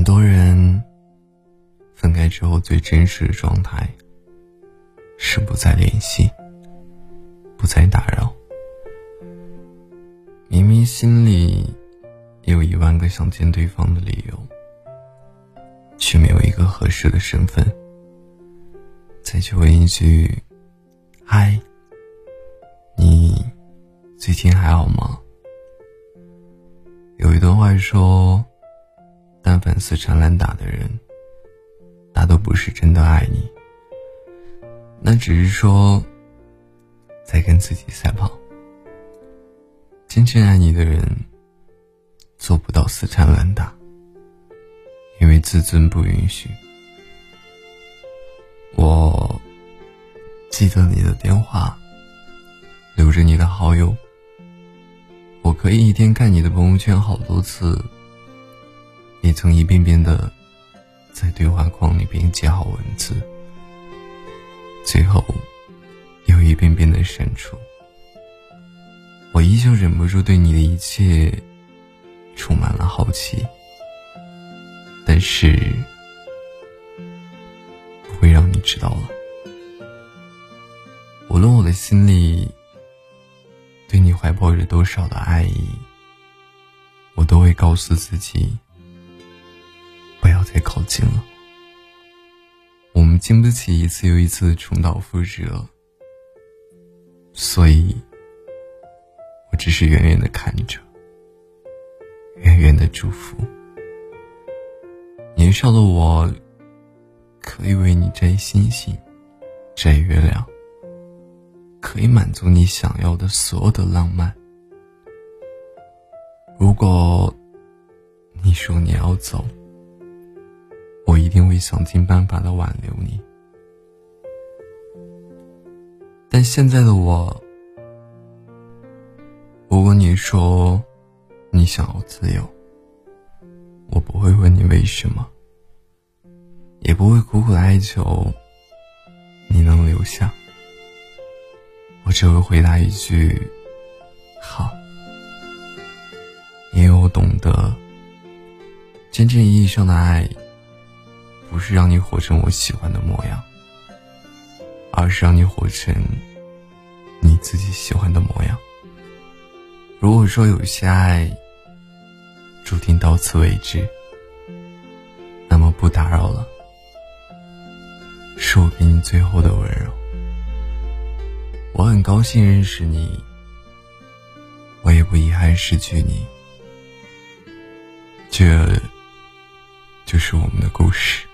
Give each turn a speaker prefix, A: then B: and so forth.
A: 很多人分开之后最真实的状态是不再联系，不再打扰。明明心里有一万个想见对方的理由，却没有一个合适的身份。再去问一句：“嗨，你最近还好吗？”有一段话说。但凡死缠烂打的人，大都不是真的爱你，那只是说在跟自己赛跑。真正爱你的人，做不到死缠烂打，因为自尊不允许。我记得你的电话，留着你的好友，我可以一天看你的朋友圈好多次。也曾一遍遍的在对话框里边记好文字，最后又一遍遍的删除。我依旧忍不住对你的一切充满了好奇，但是不会让你知道了。无论我的心里对你怀抱着多少的爱意，我都会告诉自己。不要再靠近了，我们经不起一次又一次的重蹈覆辙，所以，我只是远远的看着，远远的祝福。年少的我，可以为你摘星星，摘月亮，可以满足你想要的所有的浪漫。如果你说你要走，一定会想尽办法的挽留你，但现在的我，如果你说你想要自由，我不会问你为什么，也不会苦苦哀求你能留下，我只会回答一句好，因为我懂得真正意义上的爱。不是让你活成我喜欢的模样，而是让你活成你自己喜欢的模样。如果说有些爱注定到此为止，那么不打扰了，是我给你最后的温柔。我很高兴认识你，我也不遗憾失去你。这就是我们的故事。